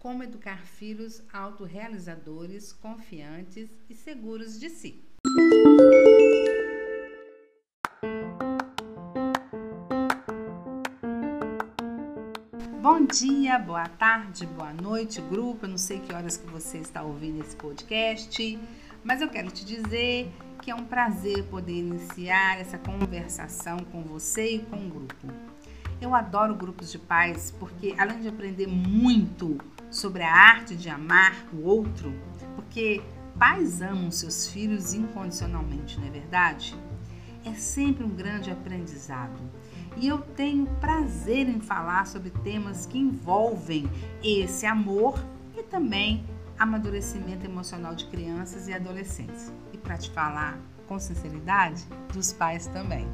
Como educar filhos autorrealizadores, confiantes e seguros de si. Bom dia, boa tarde, boa noite, grupo. Eu não sei que horas que você está ouvindo esse podcast, mas eu quero te dizer que é um prazer poder iniciar essa conversação com você e com o grupo. Eu adoro grupos de pais porque, além de aprender muito sobre a arte de amar o outro, porque pais amam seus filhos incondicionalmente, não é verdade? É sempre um grande aprendizado. E eu tenho prazer em falar sobre temas que envolvem esse amor e também amadurecimento emocional de crianças e adolescentes. E para te falar com sinceridade, dos pais também.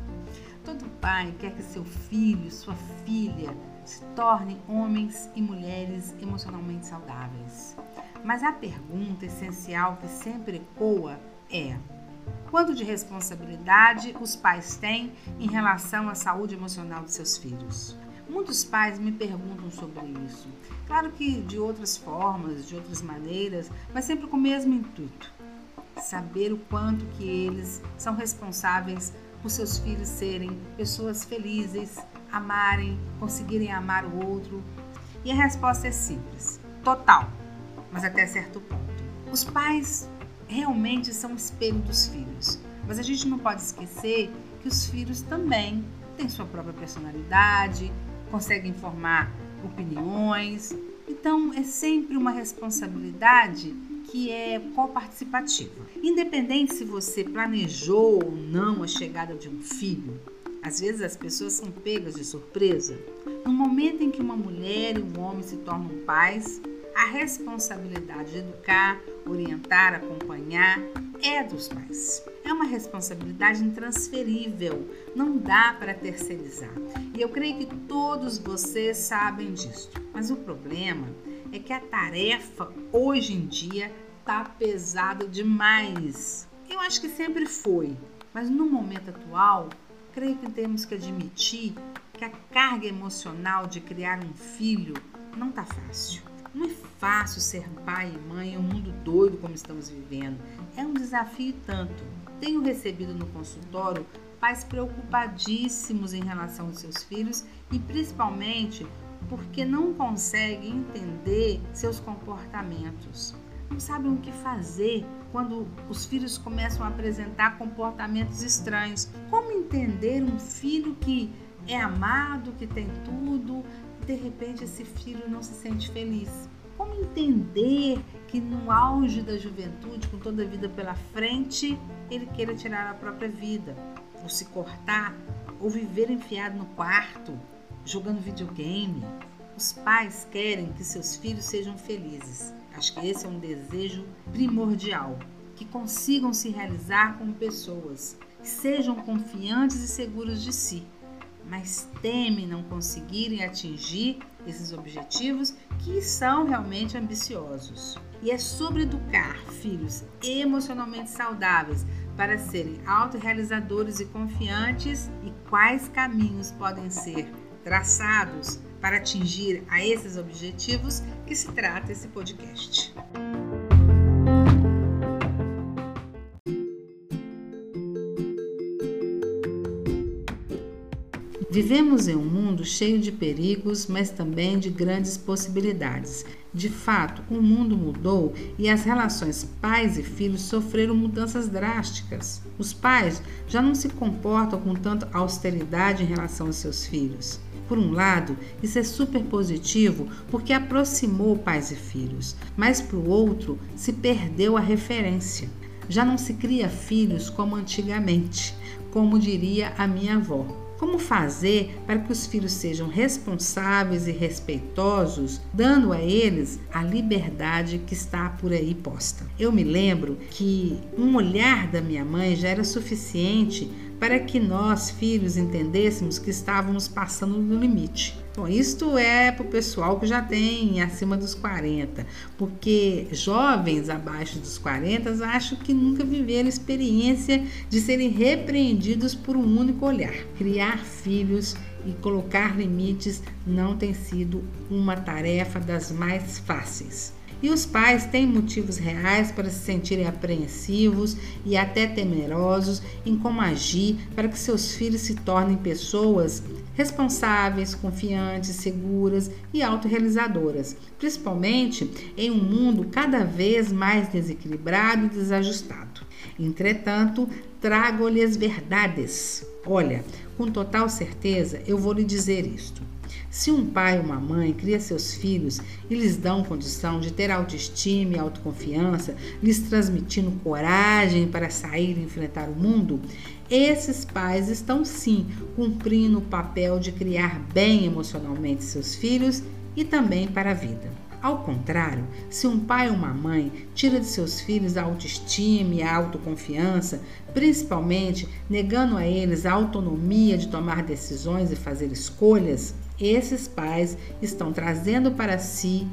Todo pai quer que seu filho, sua filha, se tornem homens e mulheres emocionalmente saudáveis. Mas a pergunta essencial que sempre ecoa é: quanto de responsabilidade os pais têm em relação à saúde emocional de seus filhos? Muitos pais me perguntam sobre isso. Claro que de outras formas, de outras maneiras, mas sempre com o mesmo intuito. Saber o quanto que eles são responsáveis por seus filhos serem pessoas felizes, amarem, conseguirem amar o outro? E a resposta é simples: total, mas até certo ponto. Os pais realmente são o espelho dos filhos, mas a gente não pode esquecer que os filhos também têm sua própria personalidade, conseguem formar opiniões. Então é sempre uma responsabilidade que é coparticipativa. Independente se você planejou ou não a chegada de um filho, às vezes as pessoas são pegas de surpresa. No momento em que uma mulher e um homem se tornam pais, a responsabilidade de educar, orientar, acompanhar é dos pais. É uma responsabilidade intransferível, não dá para terceirizar. E eu creio que todos vocês sabem disso. Mas o problema é que a tarefa hoje em dia tá pesada demais. Eu acho que sempre foi, mas no momento atual, creio que temos que admitir que a carga emocional de criar um filho não tá fácil. Não é fácil ser pai e mãe em um mundo doido como estamos vivendo. É um desafio tanto. Tenho recebido no consultório pais preocupadíssimos em relação aos seus filhos e principalmente porque não conseguem entender seus comportamentos. Não sabem o que fazer quando os filhos começam a apresentar comportamentos estranhos. Como entender um filho que é amado, que tem tudo, e de repente esse filho não se sente feliz? Como entender que no auge da juventude, com toda a vida pela frente, ele queira tirar a própria vida, ou se cortar, ou viver enfiado no quarto, jogando videogame. Os pais querem que seus filhos sejam felizes. Acho que esse é um desejo primordial. Que consigam se realizar como pessoas, que sejam confiantes e seguros de si, mas temem não conseguirem atingir esses objetivos que são realmente ambiciosos. E é sobre educar filhos emocionalmente saudáveis para serem autorrealizadores e confiantes e quais caminhos podem ser traçados para atingir a esses objetivos que se trata esse podcast. Vivemos em um mundo cheio de perigos, mas também de grandes possibilidades. De fato, o mundo mudou e as relações pais e filhos sofreram mudanças drásticas. Os pais já não se comportam com tanta austeridade em relação aos seus filhos. Por um lado, isso é super positivo porque aproximou pais e filhos, mas por outro, se perdeu a referência. Já não se cria filhos como antigamente, como diria a minha avó. Como fazer para que os filhos sejam responsáveis e respeitosos, dando a eles a liberdade que está por aí posta? Eu me lembro que um olhar da minha mãe já era suficiente para que nós, filhos, entendêssemos que estávamos passando do limite. Bom, isto é para o pessoal que já tem acima dos 40, porque jovens abaixo dos 40 acho que nunca viveram experiência de serem repreendidos por um único olhar. Criar filhos e colocar limites não tem sido uma tarefa das mais fáceis. E os pais têm motivos reais para se sentirem apreensivos e até temerosos em como agir para que seus filhos se tornem pessoas responsáveis, confiantes, seguras e autorrealizadoras, principalmente em um mundo cada vez mais desequilibrado e desajustado. Entretanto, trago-lhes verdades. Olha, com total certeza eu vou lhe dizer isto. Se um pai ou uma mãe cria seus filhos e lhes dão condição de ter autoestima e autoconfiança, lhes transmitindo coragem para sair e enfrentar o mundo, esses pais estão sim cumprindo o papel de criar bem emocionalmente seus filhos e também para a vida. Ao contrário, se um pai ou uma mãe tira de seus filhos a autoestima e a autoconfiança, principalmente negando a eles a autonomia de tomar decisões e fazer escolhas, esses pais estão trazendo para si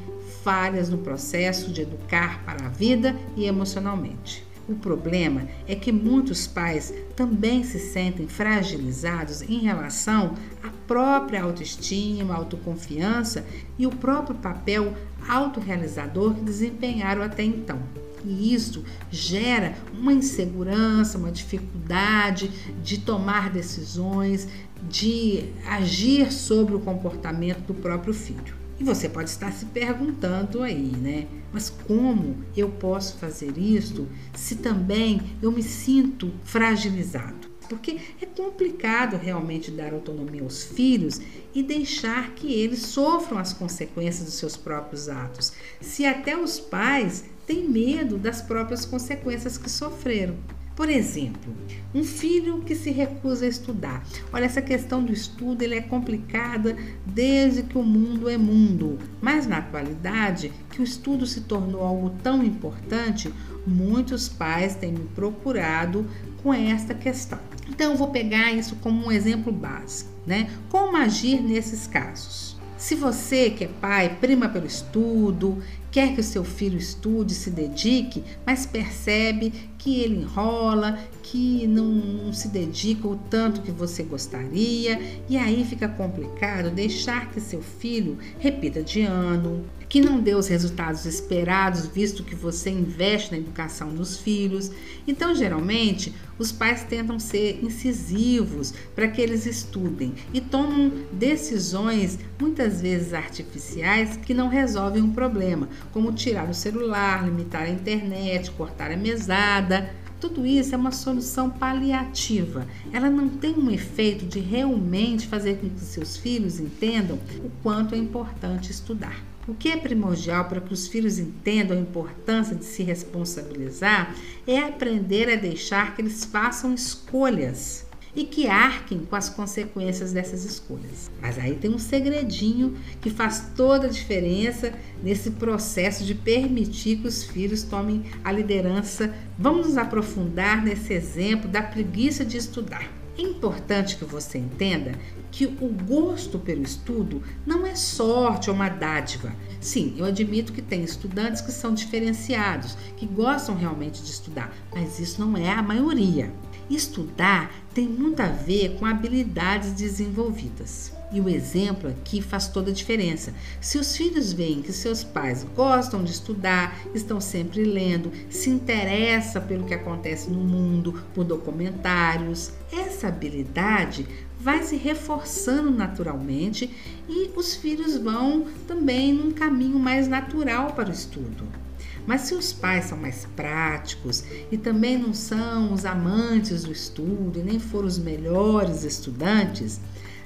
falhas no processo de educar para a vida e emocionalmente. O problema é que muitos pais também se sentem fragilizados em relação à própria autoestima, autoconfiança e o próprio papel autorrealizador que desempenharam até então. E isso gera uma insegurança, uma dificuldade de tomar decisões, de agir sobre o comportamento do próprio filho. E você pode estar se perguntando aí, né? Mas como eu posso fazer isso se também eu me sinto fragilizado? Porque é complicado realmente dar autonomia aos filhos e deixar que eles sofram as consequências dos seus próprios atos, se até os pais têm medo das próprias consequências que sofreram. Por exemplo, um filho que se recusa a estudar. Olha, essa questão do estudo ele é complicada desde que o mundo é mundo. Mas na atualidade, que o estudo se tornou algo tão importante, muitos pais têm me procurado com esta questão. Então, eu vou pegar isso como um exemplo básico, né? Como agir nesses casos? Se você que é pai prima pelo estudo, quer que o seu filho estude, se dedique, mas percebe que ele enrola, que não, não, se dedica o tanto que você gostaria, e aí fica complicado deixar que seu filho repita de ano, que não dê os resultados esperados, visto que você investe na educação dos filhos. Então, geralmente, os pais tentam ser incisivos para que eles estudem e tomam decisões muitas vezes artificiais que não resolvem o problema, como tirar o celular, limitar a internet, cortar a mesada. Tudo isso é uma solução paliativa. Ela não tem um efeito de realmente fazer com que seus filhos entendam o quanto é importante estudar. O que é primordial para que os filhos entendam a importância de se responsabilizar é aprender a deixar que eles façam escolhas e que arquem com as consequências dessas escolhas. Mas aí tem um segredinho que faz toda a diferença nesse processo de permitir que os filhos tomem a liderança. Vamos nos aprofundar nesse exemplo da preguiça de estudar. É importante que você entenda que o gosto pelo estudo não é sorte ou uma dádiva. Sim, eu admito que tem estudantes que são diferenciados, que gostam realmente de estudar, mas isso não é a maioria. Estudar tem muito a ver com habilidades desenvolvidas. E o exemplo aqui faz toda a diferença. Se os filhos veem que seus pais gostam de estudar, estão sempre lendo, se interessa pelo que acontece no mundo, por documentários, essa habilidade vai se reforçando naturalmente e os filhos vão também num caminho mais natural para o estudo. Mas se os pais são mais práticos e também não são os amantes do estudo e nem foram os melhores estudantes,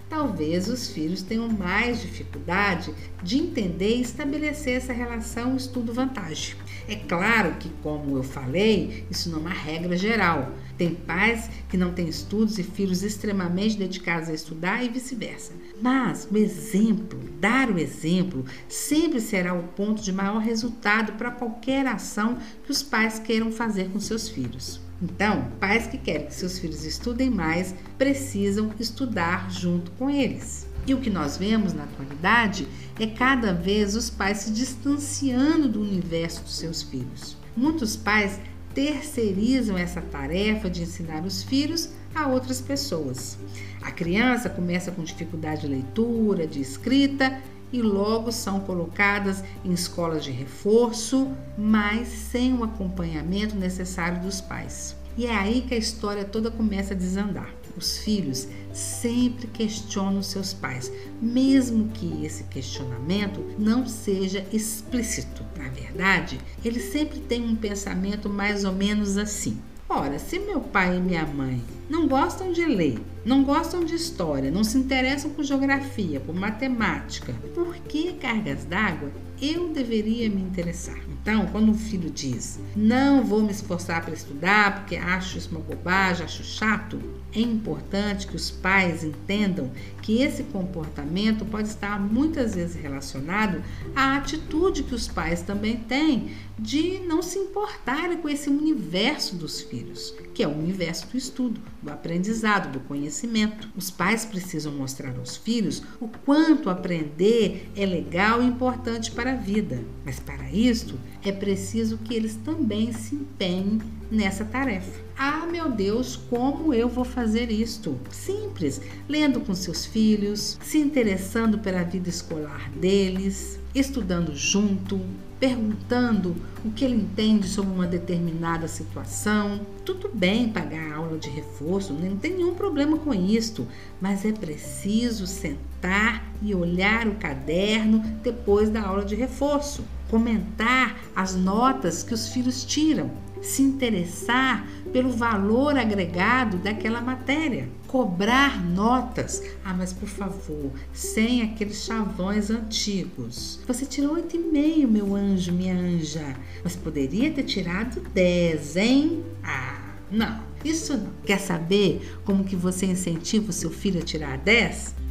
talvez os filhos tenham mais dificuldade de entender e estabelecer essa relação estudo-vantagem. É claro que, como eu falei, isso não é uma regra geral. Tem pais que não têm estudos e filhos extremamente dedicados a estudar e vice-versa. Mas o exemplo, dar o exemplo, sempre será o ponto de maior resultado para qualquer ação que os pais queiram fazer com seus filhos. Então, pais que querem que seus filhos estudem mais precisam estudar junto com eles. E o que nós vemos na atualidade é cada vez os pais se distanciando do universo dos seus filhos. Muitos pais terceirizam essa tarefa de ensinar os filhos a outras pessoas. A criança começa com dificuldade de leitura, de escrita e logo são colocadas em escolas de reforço, mas sem o acompanhamento necessário dos pais. E é aí que a história toda começa a desandar. Os filhos sempre questionam seus pais, mesmo que esse questionamento não seja explícito. Na verdade, eles sempre têm um pensamento mais ou menos assim: Ora, se meu pai e minha mãe não gostam de ler, não gostam de história, não se interessam por geografia, por matemática, por que cargas d'água eu deveria me interessar? Então, quando um filho diz, não vou me esforçar para estudar porque acho isso uma bobagem, acho chato, é importante que os pais entendam que esse comportamento pode estar muitas vezes relacionado à atitude que os pais também têm de não se importarem com esse universo dos filhos, que é o universo do estudo, do aprendizado, do conhecimento. Os pais precisam mostrar aos filhos o quanto aprender é legal e importante para a vida, mas para isso é preciso que eles também se empenhem nessa tarefa. Ah, meu Deus, como eu vou fazer isto? Simples, lendo com seus filhos, se interessando pela vida escolar deles, estudando junto, perguntando o que ele entende sobre uma determinada situação. Tudo bem pagar aula de reforço, não tem nenhum problema com isto, mas é preciso sentar e olhar o caderno depois da aula de reforço, comentar as notas que os filhos tiram se interessar pelo valor agregado daquela matéria, cobrar notas. Ah, mas por favor, sem aqueles chavões antigos. Você tirou 8,5, meu anjo, minha anja, mas poderia ter tirado 10, hein? Ah, não, isso não. Quer saber como que você incentiva o seu filho a tirar 10?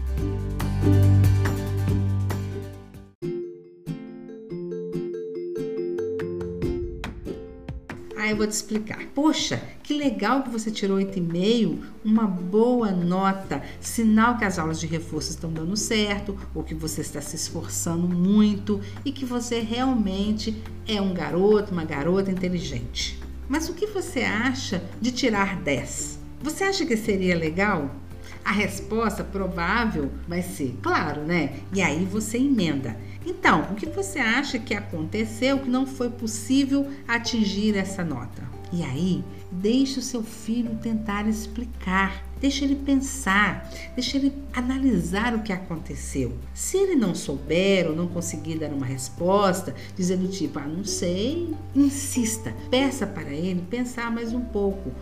Vou te explicar. Poxa, que legal que você tirou 8,5, uma boa nota, sinal que as aulas de reforço estão dando certo, ou que você está se esforçando muito e que você realmente é um garoto, uma garota inteligente. Mas o que você acha de tirar 10? Você acha que seria legal? A resposta provável vai ser, claro, né? E aí você emenda. Então, o que você acha que aconteceu que não foi possível atingir essa nota? E aí, deixe o seu filho tentar explicar, deixe ele pensar, deixe ele analisar o que aconteceu. Se ele não souber ou não conseguir dar uma resposta, dizendo tipo, ah, não sei, insista, peça para ele pensar mais um pouco.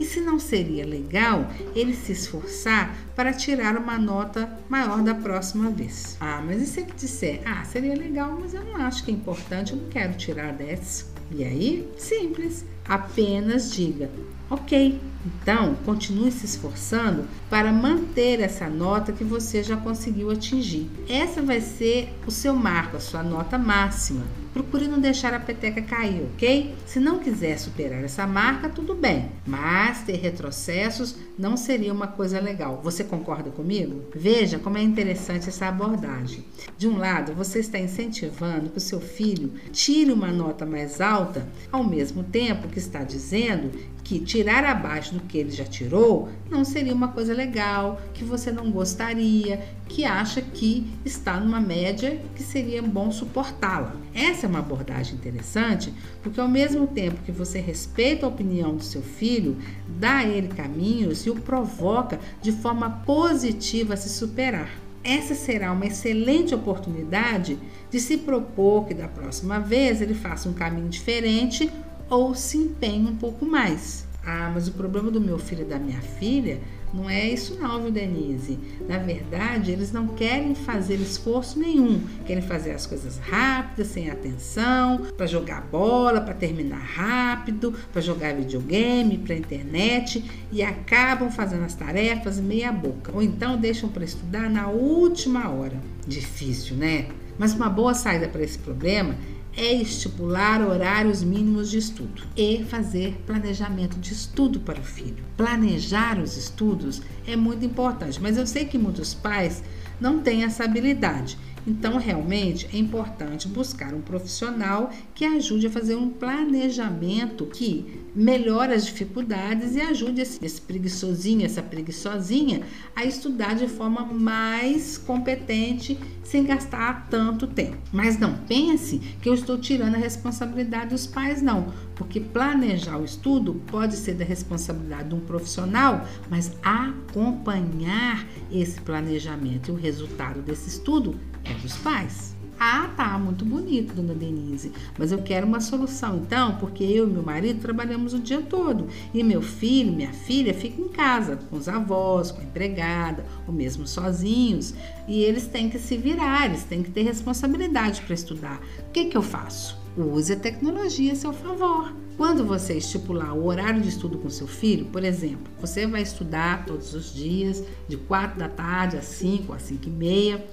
E se não seria legal ele se esforçar para tirar uma nota maior da próxima vez? Ah, mas e se ele disser, ah, seria legal, mas eu não acho que é importante, eu não quero tirar 10. E aí, simples, apenas diga, ok, então, continue se esforçando para manter essa nota que você já conseguiu atingir. Essa vai ser o seu marco, a sua nota máxima. Procure não deixar a peteca cair, ok? Se não quiser superar essa marca, tudo bem, mas ter retrocessos não seria uma coisa legal. Você concorda comigo? Veja como é interessante essa abordagem. De um lado, você está incentivando que o seu filho tire uma nota mais alta, ao mesmo tempo que está dizendo que tirar abaixo do que ele já tirou não seria uma coisa legal, que você não gostaria, que acha que está numa média que seria bom suportá-la. Essa é uma abordagem interessante, porque ao mesmo tempo que você respeita a opinião do seu filho, dá a ele caminhos e o provoca de forma positiva a se superar. Essa será uma excelente oportunidade de se propor que da próxima vez ele faça um caminho diferente ou se empenhe um pouco mais. Ah, mas o problema do meu filho e da minha filha não é isso não, viu, Denise? Na verdade, eles não querem fazer esforço nenhum. Querem fazer as coisas rápidas, sem atenção, para jogar bola, para terminar rápido, para jogar videogame, para internet e acabam fazendo as tarefas meia boca. Ou então deixam para estudar na última hora. Difícil, né? Mas uma boa saída para esse problema é estipular horários mínimos de estudo e fazer planejamento de estudo para o filho. Planejar os estudos é muito importante, mas eu sei que muitos pais não têm essa habilidade. Então, realmente é importante buscar um profissional que ajude a fazer um planejamento que melhore as dificuldades e ajude esse, esse preguiçosinho, essa preguiçosinha a estudar de forma mais competente, sem gastar tanto tempo. Mas não pense que eu estou tirando a responsabilidade dos pais, não, porque planejar o estudo pode ser da responsabilidade de um profissional, mas acompanhar esse planejamento e o resultado desse estudo é dos pais. Ah, tá, muito bonito, dona Denise, mas eu quero uma solução então, porque eu e meu marido trabalhamos o dia todo e meu filho, minha filha ficam em casa com os avós, com a empregada, ou mesmo sozinhos, e eles têm que se virar, eles têm que ter responsabilidade para estudar. O que, que eu faço? Use a tecnologia a seu favor. Quando você estipular o horário de estudo com seu filho, por exemplo, você vai estudar todos os dias, de 4 da tarde às 5, às 5 e meia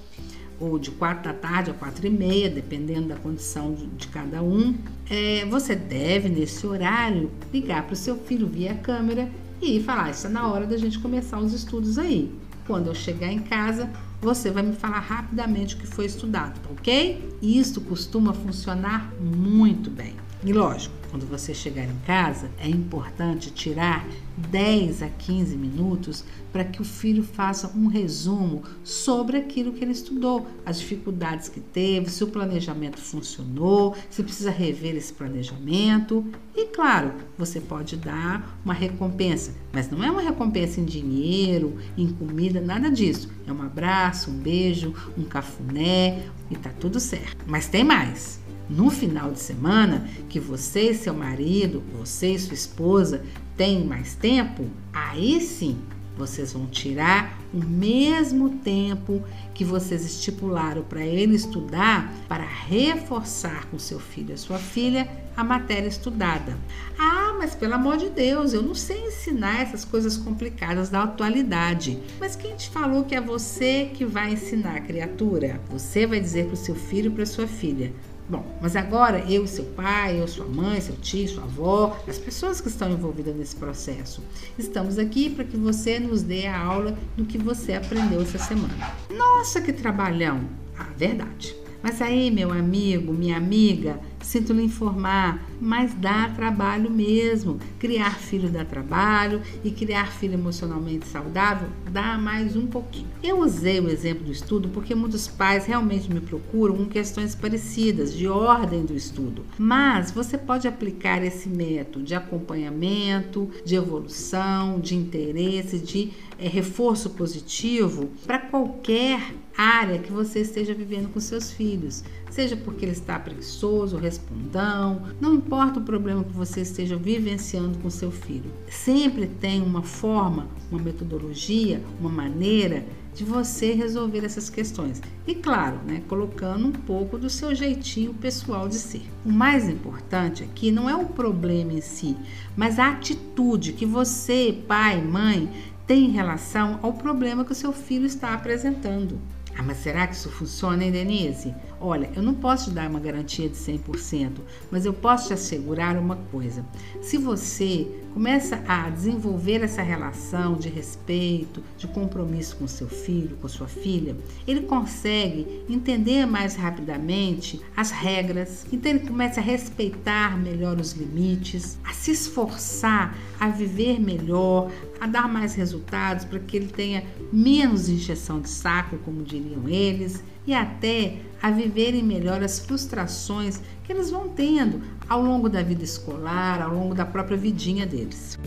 ou de quatro da tarde a quatro e meia, dependendo da condição de, cada um. É, você deve, nesse horário, ligar para o seu filho via câmera e falar: está na hora da gente começar os estudos aí. Quando eu chegar em casa, você vai me falar rapidamente o que foi estudado, tá ok? Isso costuma funcionar muito bem. E lógico, quando você chegar em casa, é importante tirar 10 a 15 minutos para que o filho faça um resumo sobre aquilo que ele estudou, as dificuldades que teve, se o planejamento funcionou, se precisa rever esse planejamento. E claro, você pode dar uma recompensa, mas não é uma recompensa em dinheiro, em comida, nada disso. É um abraço, um beijo, um cafuné e tá tudo certo. Mas tem mais no final de semana que você e seu marido, você e sua esposa têm mais tempo, aí sim vocês vão tirar o mesmo tempo que vocês estipularam para ele estudar para reforçar com seu filho e sua filha a matéria estudada. Ah, mas pelo amor de Deus, eu não sei ensinar essas coisas complicadas da atualidade. Mas quem te falou que é você que vai ensinar, criatura? Você vai dizer para o seu filho e para sua filha: Bom, mas agora eu e seu pai, eu, sua mãe, seu tio, sua avó, as pessoas que estão envolvidas nesse processo, estamos aqui para que você nos dê a aula do que você aprendeu essa semana. Nossa, que trabalhão! Ah, verdade. Mas aí, meu amigo, minha amiga, sinto lhe informar, mas dá trabalho mesmo. Criar filho dá trabalho e criar filho emocionalmente saudável dá mais um pouquinho. Eu usei o exemplo do estudo porque muitos pais realmente me procuram com questões parecidas, de ordem do estudo. Mas você pode aplicar esse método de acompanhamento, de evolução, de interesse, de é, reforço positivo para qualquer área que você esteja vivendo com seus filhos, seja porque ele está preguiçoso, respondão, não importa o problema que você esteja vivenciando com seu filho. Sempre tem uma forma, uma metodologia, uma maneira de você resolver essas questões. E claro, né, colocando um pouco do seu jeitinho pessoal de ser. O mais importante aqui não é o problema em si, mas a atitude que você, pai, mãe, tem em relação ao problema que o seu filho está apresentando. Ah, mas será que isso funciona, hein, Denise? Olha, eu não posso te dar uma garantia de 100%, mas eu posso te assegurar uma coisa. Se você começa a desenvolver essa relação de respeito, de compromisso com seu filho, com sua filha, ele consegue entender mais rapidamente as regras, então ele começa a respeitar melhor os limites, a se esforçar a viver melhor, a dar mais resultados para que ele tenha menos injeção de saco, como diriam eles, e até a viverem melhor as frustrações que eles vão tendo ao longo da vida escolar, ao longo da própria vidinha deles.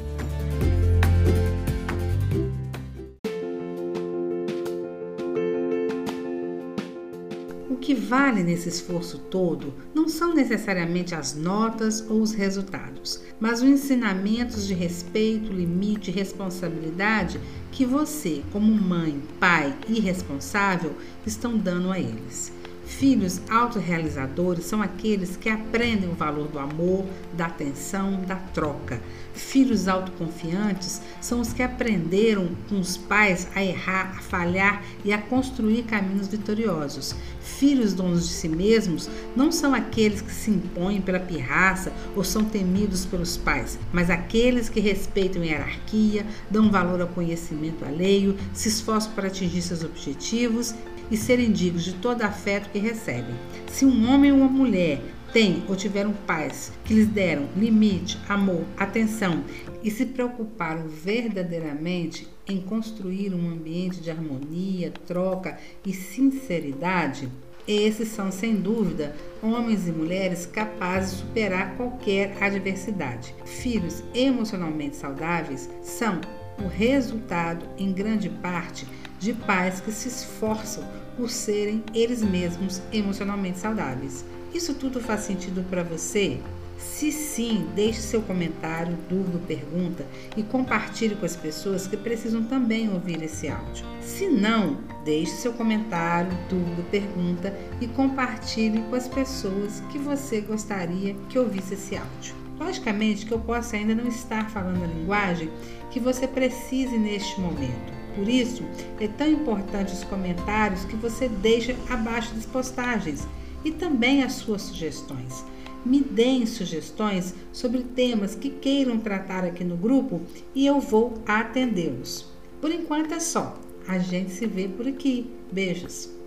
Que vale nesse esforço todo não são necessariamente as notas ou os resultados, mas os ensinamentos de respeito, limite e responsabilidade que você, como mãe, pai e responsável, estão dando a eles. Filhos autorrealizadores são aqueles que aprendem o valor do amor, da atenção, da troca. Filhos autoconfiantes são os que aprenderam com os pais a errar, a falhar e a construir caminhos vitoriosos. Filhos donos de si mesmos não são aqueles que se impõem pela pirraça ou são temidos pelos pais, mas aqueles que respeitam a hierarquia, dão valor ao conhecimento alheio, se esforçam para atingir seus objetivos e serem dignos de todo afeto que recebem. Se um homem ou uma mulher têm ou tiveram pais que lhes deram limite, amor, atenção e se preocuparam verdadeiramente em construir um ambiente de harmonia, troca e sinceridade, esses são, sem dúvida, homens e mulheres capazes de superar qualquer adversidade. Filhos emocionalmente saudáveis são o resultado, em grande parte, de pais que se esforçam por serem eles mesmos emocionalmente saudáveis. Isso tudo faz sentido para você? Se sim, deixe seu comentário, dúvida, pergunta e compartilhe com as pessoas que precisam também ouvir esse áudio. Se não, deixe seu comentário, dúvida, pergunta e compartilhe com as pessoas que você gostaria que ouvisse esse áudio. Logicamente que eu possa ainda não estar falando a linguagem que você precise neste momento. Por isso, é tão importante os comentários que você deixa abaixo das postagens e também as suas sugestões. Me deem sugestões sobre temas que queiram tratar aqui no grupo e eu vou atendê-los. Por enquanto é só. A gente se vê por aqui. Beijos!